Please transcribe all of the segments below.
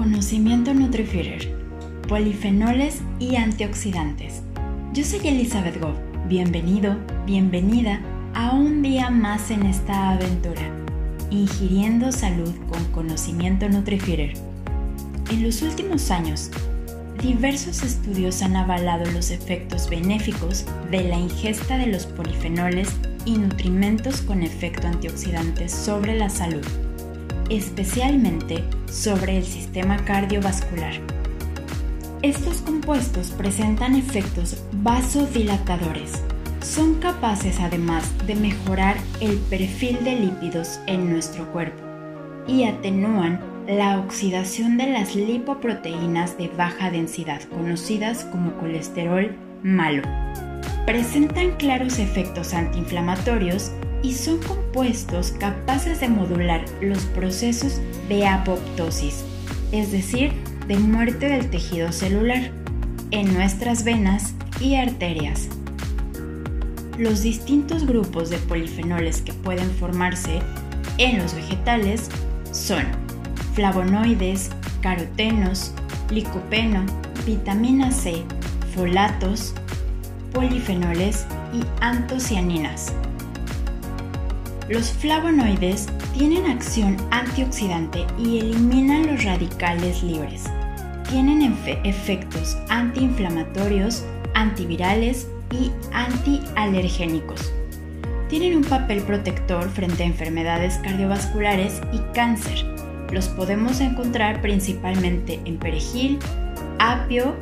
Conocimiento Nutrifeeder, polifenoles y antioxidantes. Yo soy Elizabeth Goff. Bienvenido, bienvenida a un día más en esta aventura, ingiriendo salud con conocimiento Nutrifeeder. En los últimos años, diversos estudios han avalado los efectos benéficos de la ingesta de los polifenoles y nutrimentos con efecto antioxidante sobre la salud especialmente sobre el sistema cardiovascular. Estos compuestos presentan efectos vasodilatadores. Son capaces además de mejorar el perfil de lípidos en nuestro cuerpo y atenúan la oxidación de las lipoproteínas de baja densidad, conocidas como colesterol malo. Presentan claros efectos antiinflamatorios y son compuestos capaces de modular los procesos de apoptosis, es decir, de muerte del tejido celular, en nuestras venas y arterias. Los distintos grupos de polifenoles que pueden formarse en los vegetales son flavonoides, carotenos, licopeno, vitamina C, folatos, polifenoles y antocianinas. Los flavonoides tienen acción antioxidante y eliminan los radicales libres. Tienen efectos antiinflamatorios, antivirales y antialergénicos. Tienen un papel protector frente a enfermedades cardiovasculares y cáncer. Los podemos encontrar principalmente en perejil, apio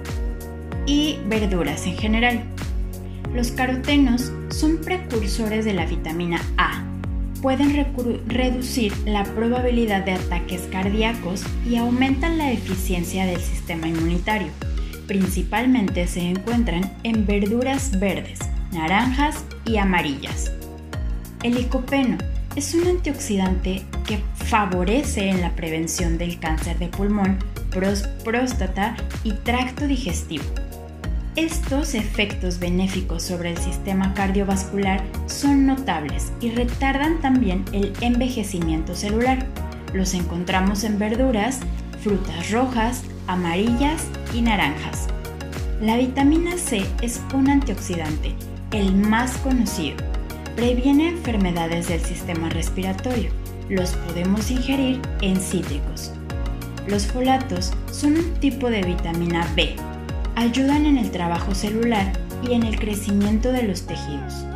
y verduras en general. Los carotenos son precursores de la vitamina A, pueden reducir la probabilidad de ataques cardíacos y aumentan la eficiencia del sistema inmunitario. Principalmente se encuentran en verduras verdes, naranjas y amarillas. El licopeno es un antioxidante que favorece en la prevención del cáncer de pulmón, próstata y tracto digestivo. Estos efectos benéficos sobre el sistema cardiovascular son notables y retardan también el envejecimiento celular. Los encontramos en verduras, frutas rojas, amarillas y naranjas. La vitamina C es un antioxidante, el más conocido. Previene enfermedades del sistema respiratorio. Los podemos ingerir en cítricos. Los folatos son un tipo de vitamina B ayudan en el trabajo celular y en el crecimiento de los tejidos.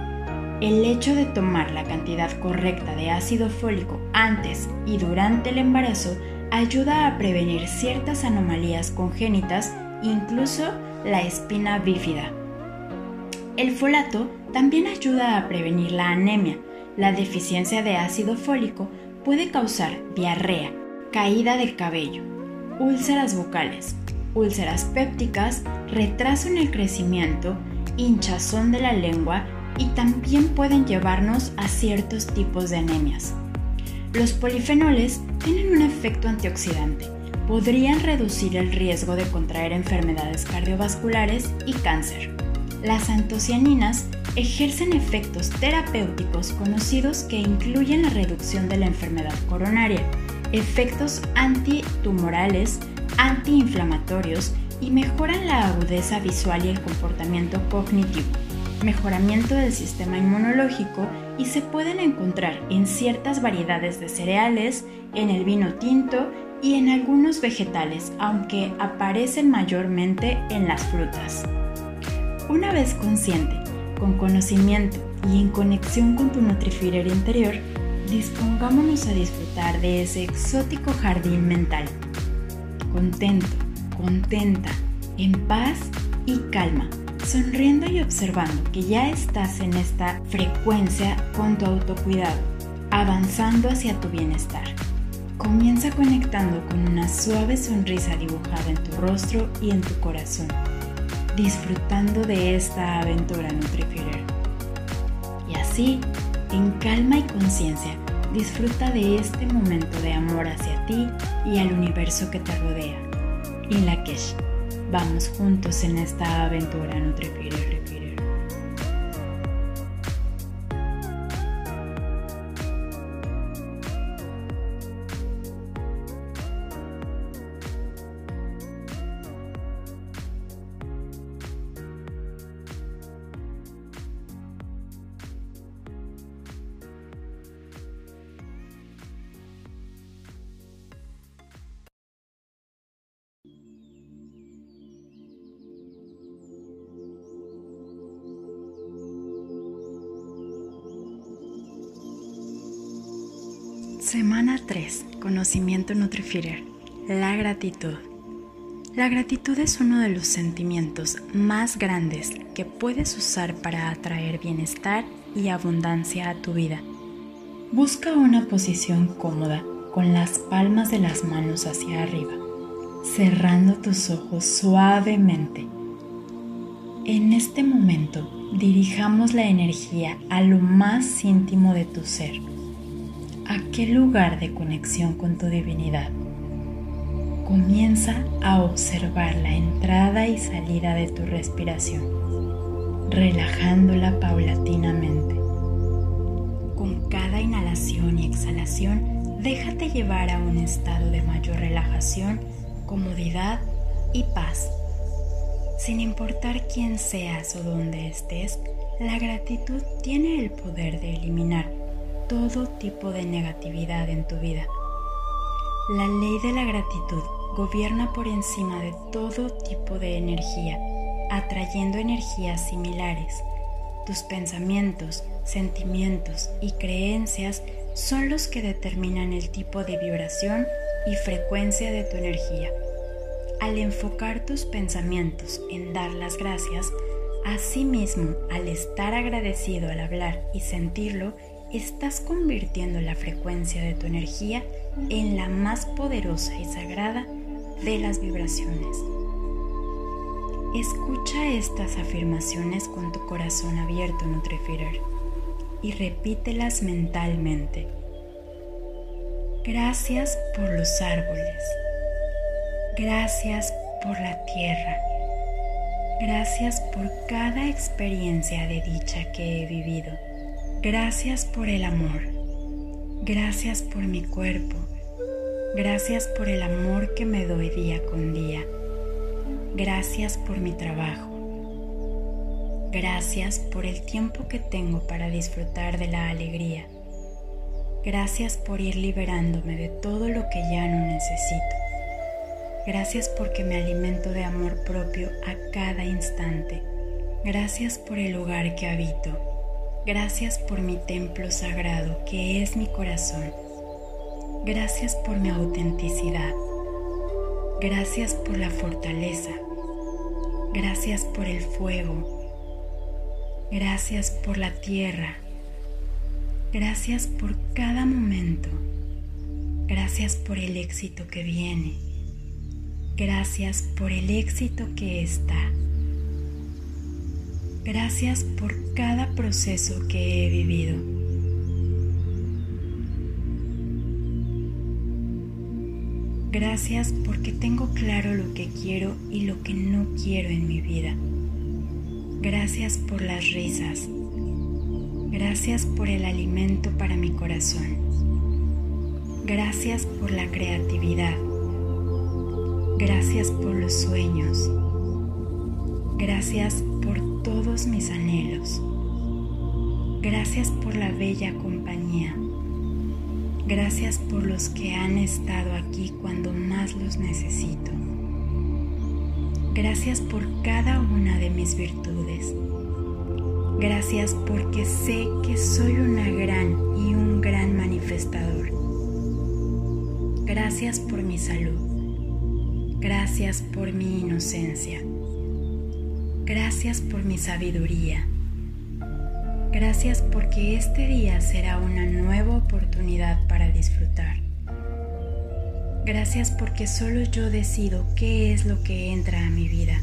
El hecho de tomar la cantidad correcta de ácido fólico antes y durante el embarazo ayuda a prevenir ciertas anomalías congénitas, incluso la espina bífida. El folato también ayuda a prevenir la anemia. La deficiencia de ácido fólico puede causar diarrea, caída del cabello, úlceras bucales, úlceras pépticas, retraso en el crecimiento, hinchazón de la lengua y también pueden llevarnos a ciertos tipos de anemias. Los polifenoles tienen un efecto antioxidante. Podrían reducir el riesgo de contraer enfermedades cardiovasculares y cáncer. Las antocianinas ejercen efectos terapéuticos conocidos que incluyen la reducción de la enfermedad coronaria, efectos antitumorales, antiinflamatorios y mejoran la agudeza visual y el comportamiento cognitivo, mejoramiento del sistema inmunológico y se pueden encontrar en ciertas variedades de cereales, en el vino tinto y en algunos vegetales, aunque aparecen mayormente en las frutas. Una vez consciente, con conocimiento y en conexión con tu Nutrifeeder interior, dispongámonos a disfrutar de ese exótico jardín mental contento, contenta, en paz y calma, sonriendo y observando que ya estás en esta frecuencia con tu autocuidado, avanzando hacia tu bienestar. Comienza conectando con una suave sonrisa dibujada en tu rostro y en tu corazón, disfrutando de esta aventura Nutrifeeder. Y así, en calma y conciencia, Disfruta de este momento de amor hacia ti y al universo que te rodea. Y la vamos juntos en esta aventura Nutrifeeder. Semana 3. Conocimiento Nutrifier. La gratitud. La gratitud es uno de los sentimientos más grandes que puedes usar para atraer bienestar y abundancia a tu vida. Busca una posición cómoda con las palmas de las manos hacia arriba, cerrando tus ojos suavemente. En este momento dirijamos la energía a lo más íntimo de tu ser, aquel lugar de conexión con tu divinidad. Comienza a observar la entrada y salida de tu respiración, relajándola paulatinamente. Con cada inhalación y exhalación, déjate llevar a un estado de mayor relajación, comodidad y paz. Sin importar quién seas o dónde estés, la gratitud tiene el poder de eliminar todo tipo de negatividad en tu vida. La ley de la gratitud gobierna por encima de todo tipo de energía, atrayendo energías similares. Tus pensamientos, sentimientos y creencias son los que determinan el tipo de vibración y frecuencia de tu energía. Al enfocar tus pensamientos en dar las gracias, asimismo al estar agradecido al hablar y sentirlo, estás convirtiendo la frecuencia de tu energía en la más poderosa y sagrada de las vibraciones. Escucha estas afirmaciones con tu corazón abierto, Nutrifier, y repítelas mentalmente. Gracias por los árboles. Gracias por la tierra. Gracias por cada experiencia de dicha que he vivido. Gracias por el amor. Gracias por mi cuerpo. Gracias por el amor que me doy día con día. Gracias por mi trabajo. Gracias por el tiempo que tengo para disfrutar de la alegría. Gracias por ir liberándome de todo lo que ya no necesito. Gracias porque me alimento de amor propio a cada instante. Gracias por el lugar que habito. Gracias por mi templo sagrado que es mi corazón. Gracias por mi autenticidad. Gracias por la fortaleza. Gracias por el fuego. Gracias por la tierra. Gracias por cada momento. Gracias por el éxito que viene. Gracias por el éxito que está. Gracias por cada proceso que he vivido. Gracias porque tengo claro lo que quiero y lo que no quiero en mi vida. Gracias por las risas. Gracias por el alimento para mi corazón. Gracias por la creatividad. Gracias por los sueños. Gracias todos mis anhelos. Gracias por la bella compañía. Gracias por los que han estado aquí cuando más los necesito. Gracias por cada una de mis virtudes. Gracias porque sé que soy una gran y un gran manifestador. Gracias por mi salud. Gracias por mi inocencia. Gracias por mi sabiduría. Gracias porque este día será una nueva oportunidad para disfrutar. Gracias porque solo yo decido qué es lo que entra a mi vida.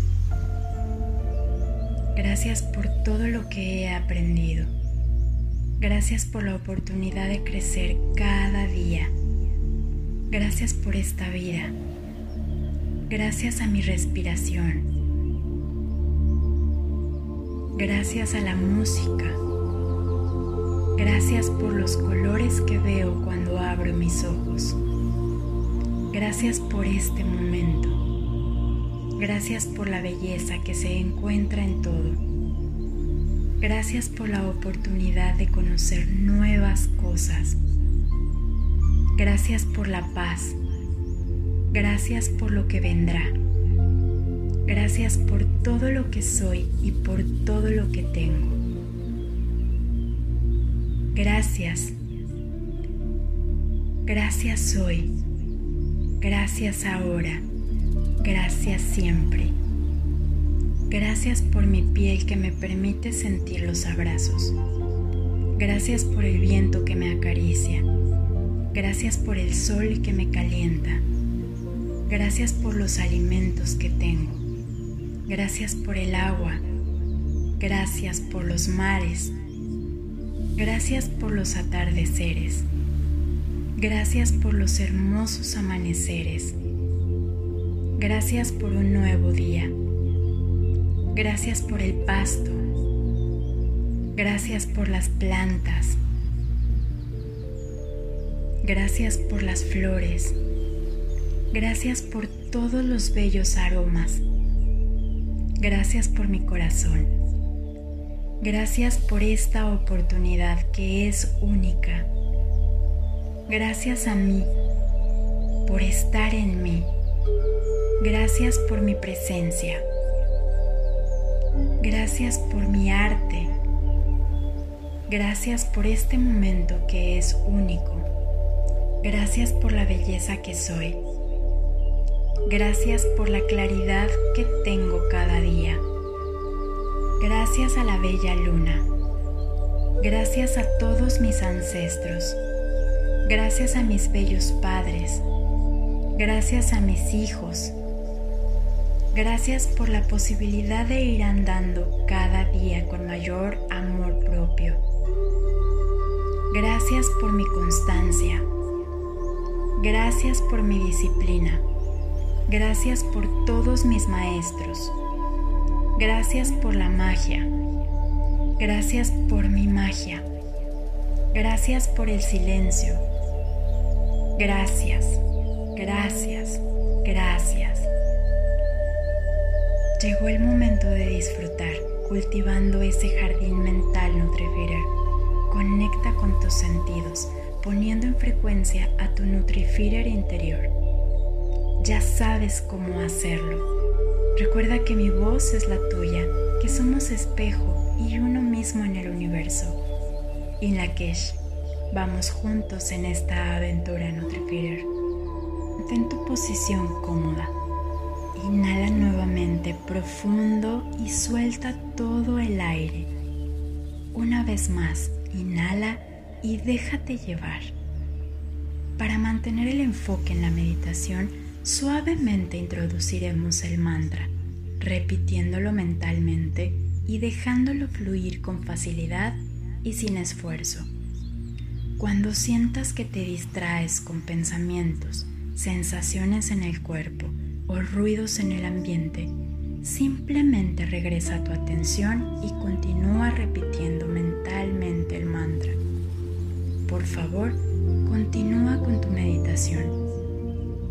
Gracias por todo lo que he aprendido. Gracias por la oportunidad de crecer cada día. Gracias por esta vida gracias a mi respiración, gracias a la música, gracias por los colores que veo cuando abro mis ojos, gracias por este momento, gracias por la belleza que se encuentra en todo, gracias por la oportunidad de conocer nuevas cosas, gracias por la paz. Gracias por lo que vendrá. Gracias por todo lo que soy y por todo lo que tengo. Gracias. Gracias hoy. Gracias ahora. Gracias siempre. Gracias por mi piel que me permite sentir los abrazos. Gracias por el viento que me acaricia. Gracias por el sol que me calienta. Gracias por los alimentos que tengo. Gracias por el agua. Gracias por los mares. Gracias por los atardeceres. Gracias por los hermosos amaneceres. Gracias por un nuevo día. Gracias por el pasto. Gracias por las plantas. Gracias por las flores. Gracias por todos los bellos aromas. Gracias por mi corazón. Gracias por esta oportunidad que es única. Gracias a mí por estar en mí. Gracias por mi presencia. Gracias por mi arte. Gracias por este momento que es único. Gracias por la belleza que soy. Gracias por la claridad que tengo cada día. Gracias a la bella luna. Gracias a todos mis ancestros. Gracias a mis bellos padres. Gracias a mis hijos. Gracias por la posibilidad de ir andando cada día con mayor amor propio. Gracias por mi constancia. Gracias por mi disciplina. Gracias por todos mis maestros. Gracias por la magia. Gracias por mi magia. Gracias por el silencio. Gracias, gracias, gracias. Llegó el momento de disfrutar cultivando ese jardín mental Nutrifier. Conecta con tus sentidos, poniendo en frecuencia a tu Nutrifier interior. Ya sabes cómo hacerlo. Recuerda que mi voz es la tuya, que somos espejo y uno mismo en el universo. Y Lakesh, vamos juntos en esta aventura Nutrifier. Ten tu posición cómoda Inhala nuevamente profundo y suelta todo el aire. Una vez más, inhala y déjate llevar. Para mantener el enfoque en la meditación, suavemente introduciremos el mantra, repitiéndolo mentalmente y dejándolo fluir con facilidad y sin esfuerzo. Cuando sientas que te distraes con pensamientos, sensaciones en el cuerpo, o ruidos en el ambiente, simplemente regresa tu atención y continúa repitiendo mentalmente el mantra. Por favor, continúa con tu meditación.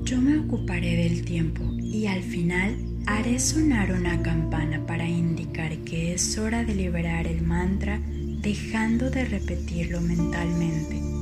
Yo me ocuparé del tiempo y al final haré sonar una campana para indicar que es hora de liberar el mantra dejando de repetirlo mentalmente.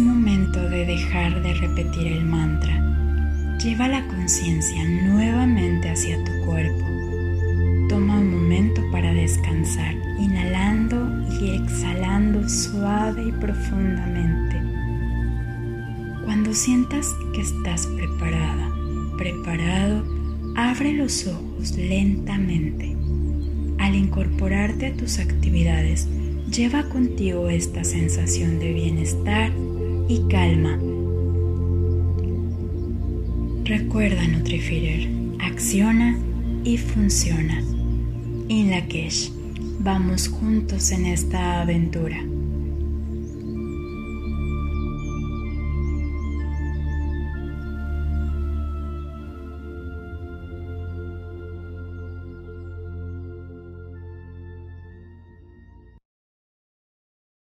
Momento de dejar de repetir el mantra. Lleva la conciencia nuevamente hacia tu cuerpo. Toma un momento para descansar, inhalando y exhalando suave y profundamente. Cuando sientas que estás preparada, preparado, abre los ojos lentamente. Al incorporarte a tus actividades, lleva contigo esta sensación de bienestar y calma. Recuerda Nutrifeeder, acciona y funciona. In Lakesh, vamos juntos en esta aventura.